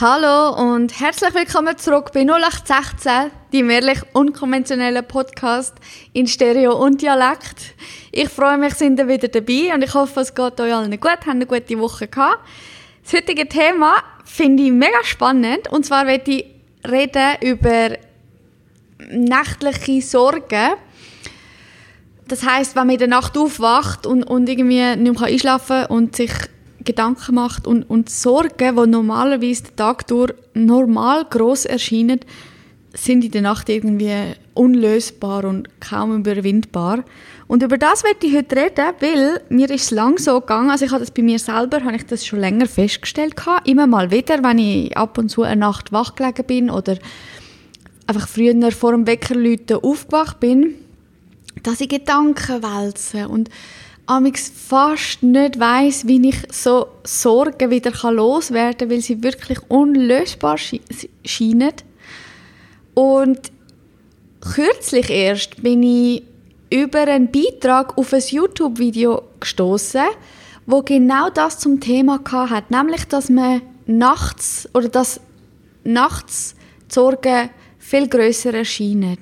Hallo und herzlich willkommen zurück bei 0816, dem ehrlich unkonventionellen Podcast in Stereo und Dialekt. Ich freue mich, sind ihr wieder dabei und ich hoffe, es geht euch allen gut, habt eine gute Woche gehabt. Das heutige Thema finde ich mega spannend und zwar werde ich reden über nächtliche Sorgen. Das heißt, wenn man in der Nacht aufwacht und, und irgendwie nicht mehr einschlafen kann und sich Gedanken macht und, und Sorgen, die normalerweise den Tag durch normal groß erscheinen, sind in der Nacht irgendwie unlösbar und kaum überwindbar. Und über das werde ich heute reden, weil mir ist es lang so gegangen, also ich habe das bei mir selber, habe ich das schon länger festgestellt gehabt, immer mal wieder, wenn ich ab und zu eine Nacht wach gelegen bin oder einfach früher vor dem Weckerläuten aufgewacht bin, dass ich Gedanken wälze. Und amix fast nicht weiß, wie ich so Sorgen wieder loswerden kann, weil sie wirklich unlösbar scheinen. Und kürzlich erst bin ich über einen Beitrag auf ein YouTube-Video gestoßen, wo genau das zum Thema hat, nämlich, dass man nachts oder dass nachts die Sorgen viel größer erscheinen.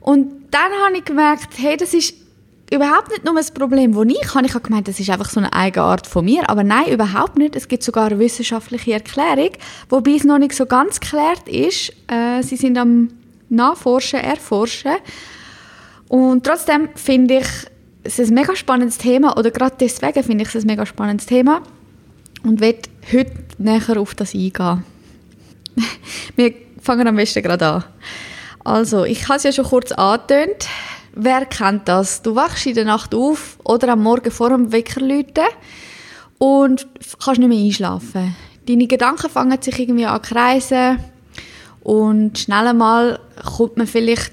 Und dann habe ich gemerkt, hey, das ist überhaupt nicht nur ein Problem, das ich habe. Ich habe gemeint, das ist einfach so eine eigene Art von mir. Aber nein, überhaupt nicht. Es gibt sogar eine wissenschaftliche Erklärung, wobei es noch nicht so ganz geklärt ist. Äh, sie sind am Nachforschen, Erforschen. Und trotzdem finde ich es ein mega spannendes Thema, oder gerade deswegen finde ich es ein mega spannendes Thema und werde heute näher auf das eingehen. Wir fangen am besten gerade an. Also, ich habe es ja schon kurz angetönt. Wer kennt das? Du wachst in der Nacht auf oder am Morgen vor dem Wecker läuten und kannst nicht mehr einschlafen. Deine Gedanken fangen sich irgendwie an kreisen und schnell einmal kommt man vielleicht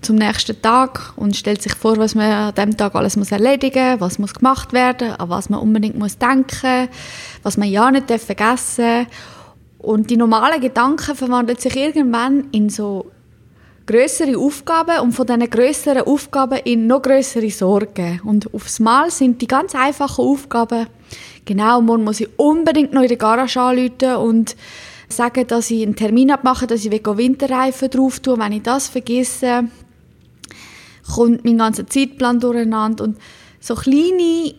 zum nächsten Tag und stellt sich vor, was man an dem Tag alles muss erledigen was muss gemacht werden, an was man unbedingt muss denken, was man ja nicht vergessen darf. Und die normalen Gedanken verwandeln sich irgendwann in so größere Aufgaben und von diesen größeren Aufgaben in noch größere Sorgen. Und aufs Mal sind die ganz einfachen Aufgaben, genau, morgen muss ich unbedingt noch in der Garage anrufen und sagen, dass ich einen Termin abmache, dass ich Winterreifen drauf tue. Wenn ich das vergesse, kommt mein ganzer Zeitplan durcheinander und so kleine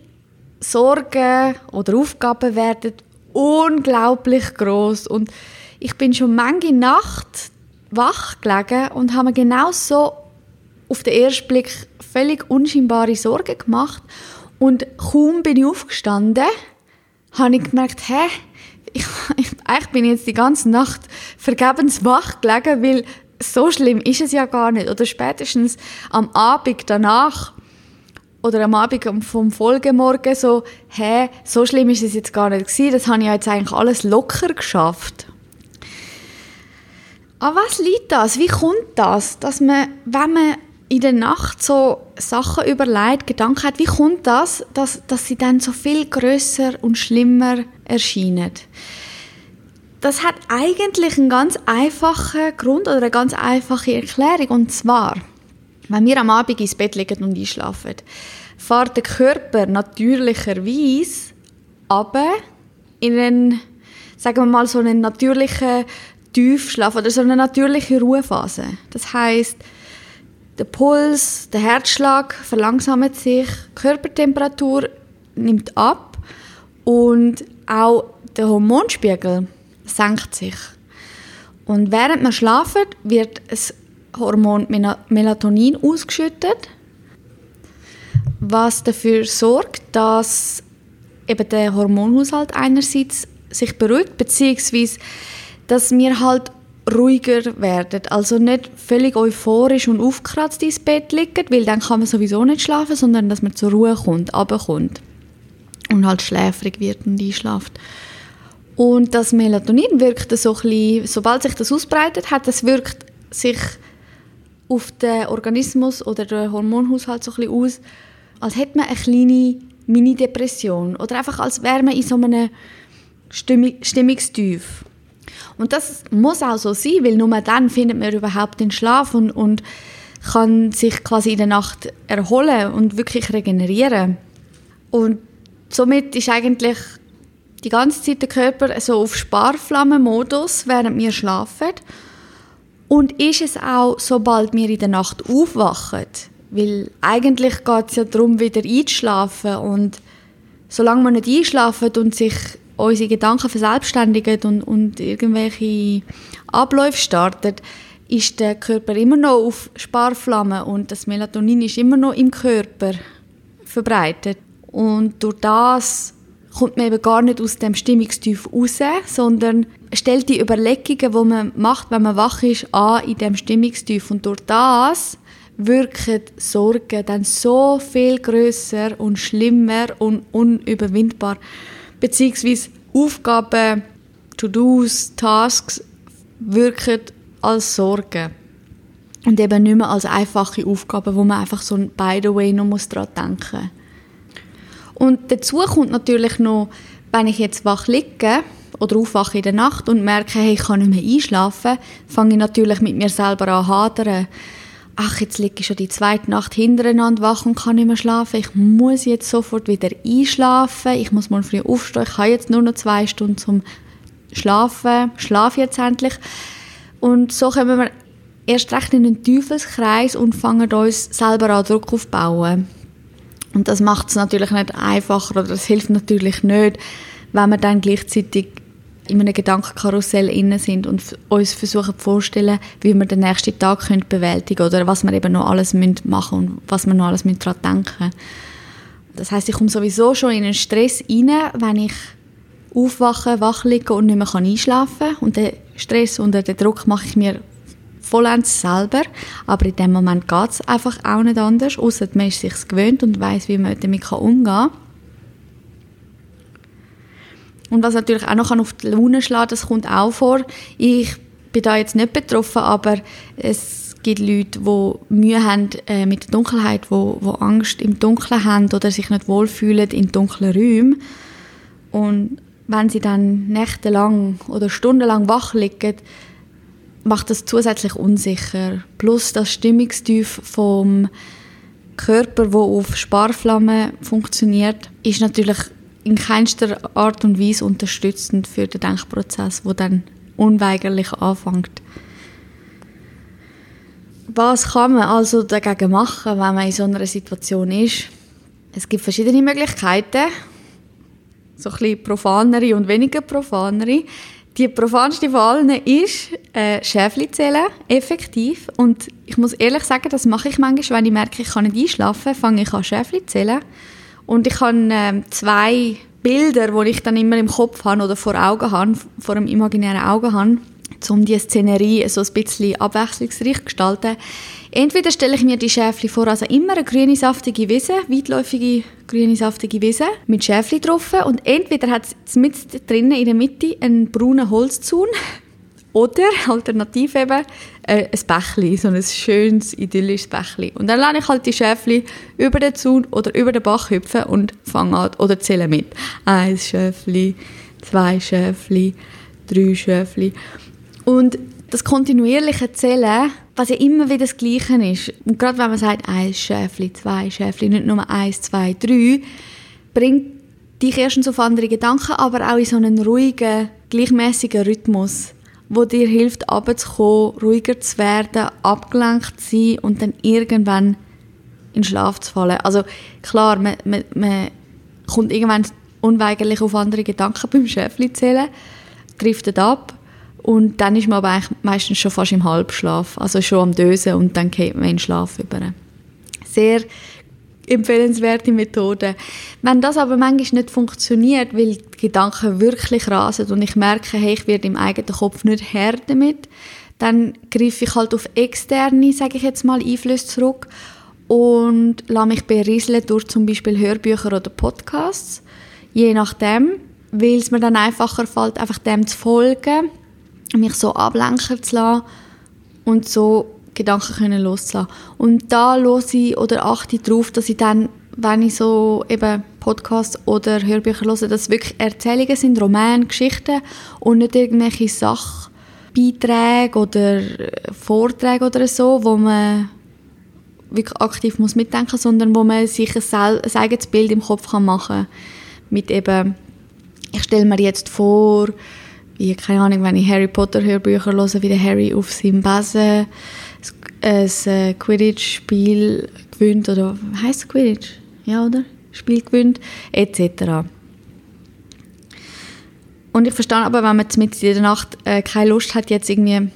Sorgen oder Aufgaben werden unglaublich groß und ich bin schon manche Nacht wach gelegen und habe mir genau so auf den ersten Blick völlig unscheinbare Sorgen gemacht. Und kaum bin ich aufgestanden, habe ich gemerkt, hä, ich, ich, eigentlich bin ich jetzt die ganze Nacht vergebens wach gelegen, weil so schlimm ist es ja gar nicht. Oder spätestens am Abend danach oder am Abend vom Folgemorgen so, hä, so schlimm ist es jetzt gar nicht gewesen, das habe ich jetzt eigentlich alles locker geschafft. An was liegt das? Wie kommt das, dass man, wenn man in der Nacht so Sachen überlegt, Gedanken hat, wie kommt das, dass, dass sie dann so viel größer und schlimmer erscheinen? Das hat eigentlich einen ganz einfachen Grund oder eine ganz einfache Erklärung. Und zwar, wenn wir am Abend ins Bett liegen und einschlafen, fährt der Körper natürlicherweise aber in einen, sagen wir mal, so einen natürlichen Tiefschlaf oder so eine natürliche Ruhephase. Das heißt, der Puls, der Herzschlag verlangsamt sich, Körpertemperatur nimmt ab und auch der Hormonspiegel senkt sich. Und während man schlafen, wird das Hormon Melatonin ausgeschüttet, was dafür sorgt, dass eben der Hormonhaushalt einerseits sich beruhigt, beziehungsweise dass wir halt ruhiger werden. Also nicht völlig euphorisch und aufgekratzt ins Bett liegen, weil dann kann man sowieso nicht schlafen, sondern dass man zur Ruhe kommt, runterkommt und halt schläfrig wird und einschlaft. Und das Melatonin wirkt so ein bisschen, sobald sich das ausbreitet hat, das wirkt sich auf den Organismus oder den Hormonhaushalt so ein bisschen aus, als hätte man eine kleine Mini-Depression oder einfach als wäre man in so einem Stimmungstief. Und das muss auch so sein, weil nur dann findet man überhaupt den Schlaf und, und kann sich quasi in der Nacht erholen und wirklich regenerieren. Und somit ist eigentlich die ganze Zeit der Körper so auf Sparflammenmodus, während wir schlafen. Und ist es auch, sobald wir in der Nacht aufwachen? Weil eigentlich geht es ja darum, wieder einzuschlafen. Und solange wir nicht einschlafen und sich unsere Gedanken verselbstständigen und, und irgendwelche Abläufe starten, ist der Körper immer noch auf Sparflammen und das Melatonin ist immer noch im Körper verbreitet. Und durch das kommt man eben gar nicht aus dem Stimmungstief raus, sondern stellt die Überlegungen, die man macht, wenn man wach ist, an in dem Stimmungstief. Und durch das wirken Sorgen dann so viel größer und schlimmer und unüberwindbar. Beziehungsweise Aufgaben, To-Dos, Tasks wirken als Sorgen. Und eben nicht mehr als einfache Aufgaben, wo man einfach so by the way noch muss daran denken muss. Und dazu kommt natürlich noch, wenn ich jetzt wach liege oder aufwache in der Nacht und merke, hey, ich kann nicht mehr einschlafen, fange ich natürlich mit mir selber an hadern. Ach, jetzt liege ich schon die zweite Nacht hintereinander wach und kann nicht mehr schlafen. Ich muss jetzt sofort wieder einschlafen. Ich muss mal früh aufstehen. Ich habe jetzt nur noch zwei Stunden zum Schlafen. Schlafe jetzt endlich. Und so kommen wir erst recht in den Teufelskreis und fangen uns selber an Druck aufbauen. Und das macht es natürlich nicht einfacher oder das hilft natürlich nicht, wenn wir dann gleichzeitig in einem Gedankenkarussell inne sind und uns versuchen vorzustellen, wie wir den nächsten Tag können bewältigen oder was wir eben noch alles machen und was wir noch alles daran denken Das heißt, ich komme sowieso schon in einen Stress rein, wenn ich aufwache, wach liege und nicht mehr einschlafen kann. Und den Stress und den Druck mache ich mir vollends selber. Aber in dem Moment geht es einfach auch nicht anders, außer man ist sich gewöhnt und weiß, wie man damit umgehen kann. Und was natürlich auch noch auf die Laune schlagen das kommt auch vor. Ich bin da jetzt nicht betroffen, aber es gibt Leute, die Mühe haben äh, mit der Dunkelheit, die, die Angst im Dunkeln haben oder sich nicht wohlfühlen in dunklen Räumen. Und wenn sie dann nächtelang oder stundenlang wach liegen, macht das zusätzlich unsicher. Plus das Stimmungstief vom Körper, wo auf Sparflamme funktioniert, ist natürlich in keinster Art und Weise unterstützend für den Denkprozess, wo dann unweigerlich anfängt. Was kann man also dagegen machen, wenn man in so einer Situation ist? Es gibt verschiedene Möglichkeiten, so ein bisschen profanere und weniger profanere. Die profanste von allen ist äh, Schäfli zählen, effektiv. Und ich muss ehrlich sagen, das mache ich manchmal, wenn ich merke, ich kann nicht einschlafen, fange ich an Schäfli zählen. Und ich habe äh, zwei Bilder, die ich dann immer im Kopf habe oder vor Augen habe, vor einem imaginären Auge habe, um die Szenerie so ein bisschen abwechslungsreich zu gestalten. Entweder stelle ich mir die Schäfli vor, also immer eine grüne, saftige Wiese, weitläufige grüne, saftige Wiese mit Schäfli drauf und entweder hat es mit drinnen in der Mitte einen braunen Holzzaun oder alternativ eben äh, ein Bächli, so ein schönes, idyllisches Bächli. Und dann lasse ich halt die Schäfli über den Zaun oder über den Bach hüpfen und fange an oder zähle mit. Ein Schäfli, zwei Schäfli, drei Schäfli. Und das kontinuierliche Zählen, was ja immer wieder das Gleiche ist, und gerade wenn man sagt, ein Schäfli, zwei Schäfli, nicht nur eins, zwei, drei, bringt dich erstens auf andere Gedanken, aber auch in so einen ruhigen, gleichmäßigen Rhythmus, wo dir hilft, abzukommen, ruhiger zu werden, abgelenkt zu sein und dann irgendwann in Schlaf zu fallen. Also klar, man, man, man kommt irgendwann unweigerlich auf andere Gedanken beim Schäfli zählen, driftet ab und dann ist man aber eigentlich meistens schon fast im Halbschlaf, also schon am Dösen und dann geht man in Schlaf über. Sehr empfehlenswerte Methode. Wenn das aber manchmal nicht funktioniert, weil die Gedanken wirklich rasen und ich merke, hey, ich werde im eigenen Kopf nicht Herr damit, dann greife ich halt auf externe, sage ich jetzt mal, Einflüsse zurück und lasse mich berieseln durch zum Beispiel Hörbücher oder Podcasts, je nachdem, weil es mir dann einfacher fällt, einfach dem zu folgen mich so ablenken zu lassen und so Gedanken können loszulassen. Und da höre ich oder achte ich darauf, dass ich dann, wenn ich so eben Podcasts oder Hörbücher höre, dass es wirklich Erzählungen sind, Romane, Geschichten und nicht irgendwelche Sachbeiträge oder Vorträge oder so, wo man wirklich aktiv muss mitdenken, sondern wo man sich ein, ein eigenes Bild im Kopf kann machen mit eben ich stelle mir jetzt vor, wie, keine Ahnung, wenn ich Harry Potter Hörbücher höre, wie der Harry auf seinem Besen ein äh, Quidditch-Spiel gewinnt, oder heisst Quidditch? Ja, oder? Spiel gewinnt, etc. Und ich verstehe aber, wenn man mit in der Nacht äh, keine Lust hat, jetzt irgendwie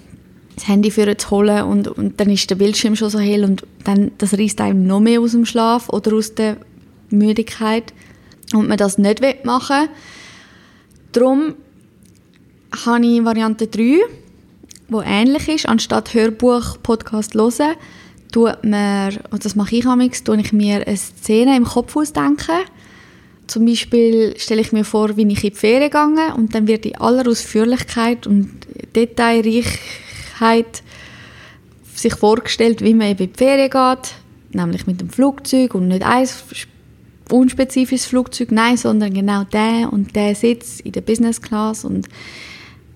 das Handy für zu holen und, und dann ist der Bildschirm schon so hell und dann das reißt einem noch mehr aus dem Schlaf oder aus der Müdigkeit und man das nicht machen will. Darum habe ich Variante 3, die ähnlich ist. Anstatt Hörbuch, Podcast hören, tut mir, und das mache ich amigs, tue ich mir eine Szene im Kopf ausdenken. Zum Beispiel stelle ich mir vor, wie ich in die Ferien gehe und dann wird in aller Ausführlichkeit und Detailreichheit sich vorgestellt, wie man eben in die Ferien geht, nämlich mit dem Flugzeug und nicht ein unspezifisches Flugzeug, nein, sondern genau der und der Sitz in der Business Class und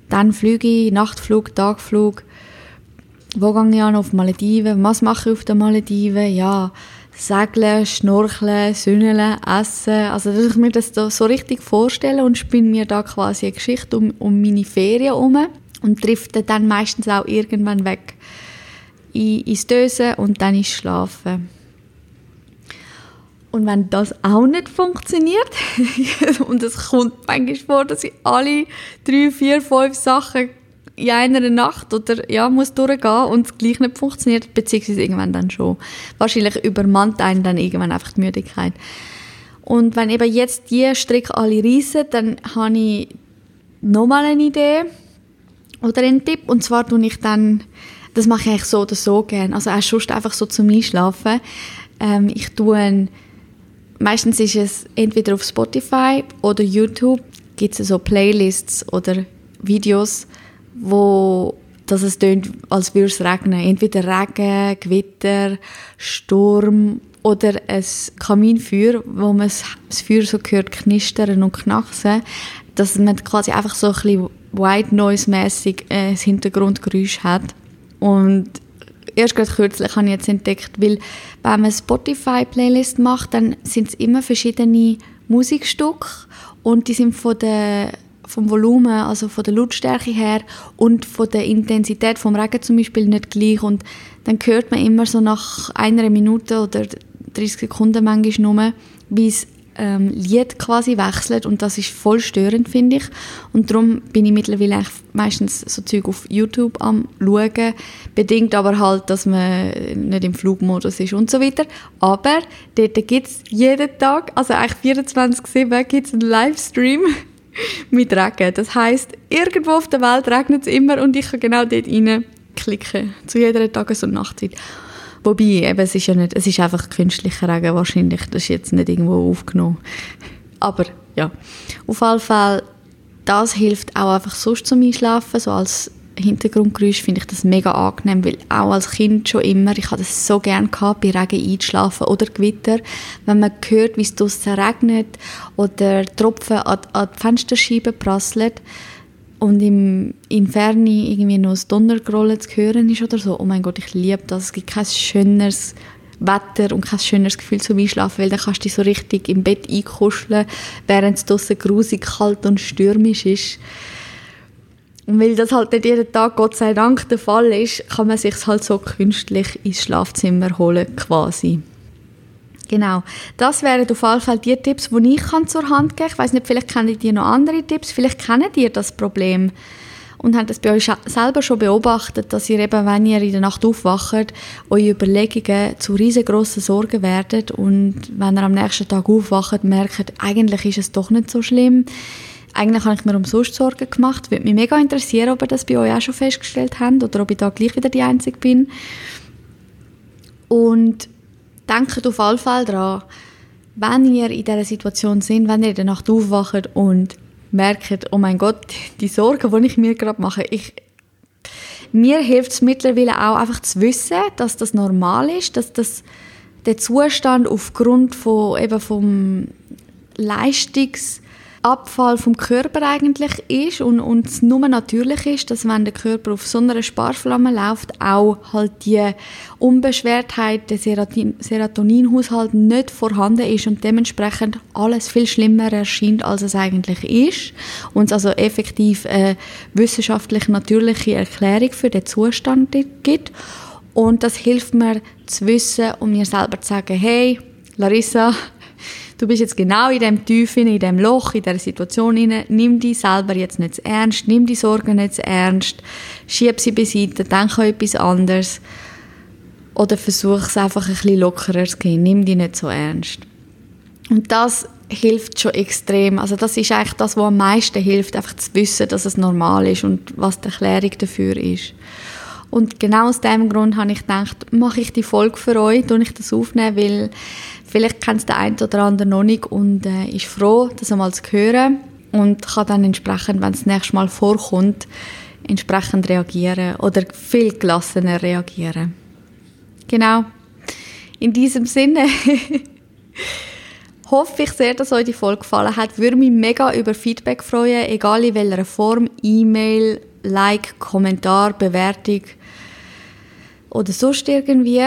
dann ich, Nachtflug, Tagflug. Wo gehe ich an auf Malediven? Was mache ich auf den Malediven? Ja, segeln, schnorcheln, sünneln, essen. Also, dass ich mir das so richtig vorstelle und spinne mir da quasi eine Geschichte um, um meine Ferien herum und drifte dann meistens auch irgendwann weg ins Dösen und dann ins Schlafen. Und wenn das auch nicht funktioniert, und es kommt manchmal vor, dass ich alle drei, vier, fünf Sachen in einer Nacht oder ja, muss durchgehen und es gleich nicht funktioniert, beziehungsweise irgendwann dann schon. Wahrscheinlich übermannt einen dann irgendwann einfach die Müdigkeit. Und wenn eben jetzt die Stricke alle reissen, dann habe ich nochmal eine Idee oder einen Tipp. Und zwar tue ich dann, das mache ich eigentlich so oder so gerne, also auch sonst einfach so zum Einschlafen. Ähm, ich tue meistens ist es entweder auf Spotify oder YouTube gibt es so Playlists oder Videos, wo dass es tönt, als würde es regnen. Entweder Regen, Gewitter, Sturm oder ein Kaminfeuer, wo man das Feuer so hört knistern und knacksen, dass man quasi einfach so ein bisschen White Noise-mässig äh, das Hintergrundgeräusch hat. Und erst gerade kürzlich habe ich jetzt entdeckt, weil wenn man Spotify-Playlist macht, dann sind es immer verschiedene Musikstücke und die sind von der vom Volumen, also von der Lautstärke her und von der Intensität vom Regen zum Beispiel nicht gleich. Und dann hört man immer so nach einer Minute oder 30 Sekunden manchmal nur, wie es ähm, Lied quasi wechselt und das ist voll störend, finde ich. Und darum bin ich mittlerweile meistens so Zeug auf YouTube am schauen, bedingt aber halt, dass man nicht im Flugmodus ist und so weiter. Aber dort gibt es jeden Tag, also eigentlich 24-7 gibt es einen Livestream mit Regen. Das heißt, irgendwo auf der Welt regnet es immer und ich kann genau dort rein klicken, zu jeder Tages- und Nachtzeit. Wobei, eben, es ist ja nicht, es ist einfach künstlicher Regen wahrscheinlich, das ist jetzt nicht irgendwo aufgenommen. Aber ja, auf jeden Fall, das hilft auch einfach sonst zum Einschlafen, so als Hintergrundgeräusch finde ich das mega angenehm, weil auch als Kind schon immer, ich hatte das so gerne gehabt, bei Regen einzuschlafen oder Gewitter, wenn man hört, wie es draussen regnet oder Tropfen an, an die Fensterscheibe prasseln, und im, in Ferne irgendwie noch das Donnergrollen zu hören ist oder so, oh mein Gott, ich liebe das. Es gibt kein schöneres Wetter und kein schöneres Gefühl zum Einschlafen, weil dann kannst du dich so richtig im Bett einkuscheln, während es draussen grusig, kalt und stürmisch ist. Und weil das halt nicht jeden Tag, Gott sei Dank, der Fall ist, kann man sich halt so künstlich ins Schlafzimmer holen, quasi. Genau. Das wären auf jeden Fall die Tipps, die ich kann zur Hand geben kann. Ich weiß nicht, vielleicht kennen die noch andere Tipps. Vielleicht kennen ihr das Problem und habt das bei euch selber schon beobachtet, dass ihr eben, wenn ihr in der Nacht aufwacht, eure Überlegungen zu riesengroßen Sorgen werden und wenn ihr am nächsten Tag aufwacht, merkt, eigentlich ist es doch nicht so schlimm. Eigentlich habe ich mir umsonst Sorgen gemacht. Würde mich mega interessieren, ob ihr das bei euch auch schon festgestellt habt oder ob ich da gleich wieder die Einzige bin. Und denkt auf alle Fälle daran, wenn ihr in dieser Situation seid, wenn ihr in der Nacht aufwacht und merkt, oh mein Gott, die Sorgen, die ich mir gerade mache, ich, mir hilft es mittlerweile auch einfach zu wissen, dass das normal ist, dass das der Zustand aufgrund von eben vom Leistungsabfall Abfall vom Körper eigentlich ist und, und es nur natürlich ist, dass wenn der Körper auf so einer Sparflamme läuft, auch halt die Unbeschwertheit, der Serotoninhaushalt nicht vorhanden ist und dementsprechend alles viel schlimmer erscheint, als es eigentlich ist. Und es also effektiv eine wissenschaftlich natürliche Erklärung für den Zustand gibt. Und das hilft mir zu wissen und mir selber zu sagen, hey, Larissa, du bist jetzt genau in dem Tiefen, in dem Loch, in der Situation hinein, nimm dich selber jetzt nicht ernst, nimm die Sorgen nicht ernst, schieb sie beiseite, denk an etwas anderes oder versuch es einfach ein bisschen lockerer zu gehen, nimm die nicht so ernst. Und das hilft schon extrem. Also das ist eigentlich das, was am meisten hilft, einfach zu wissen, dass es normal ist und was die Erklärung dafür ist. Und genau aus diesem Grund habe ich gedacht, mache ich die Folge für euch, tue ich das aufnehmen, weil vielleicht kennt es der eine oder andere noch nicht und äh, ist froh, das einmal zu hören und kann dann entsprechend, wenn es das nächste Mal vorkommt, entsprechend reagieren oder viel gelassener reagieren. Genau. In diesem Sinne hoffe ich sehr, dass euch die Folge gefallen hat. Würde mich mega über Feedback freuen, egal in welcher Form, E-Mail, Like, Kommentar, Bewertung oder sonst irgendwie.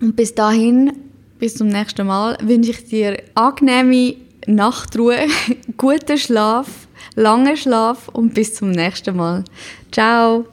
Und bis dahin, bis zum nächsten Mal, wünsche ich dir angenehme Nachtruhe, guten Schlaf, langen Schlaf und bis zum nächsten Mal. Ciao!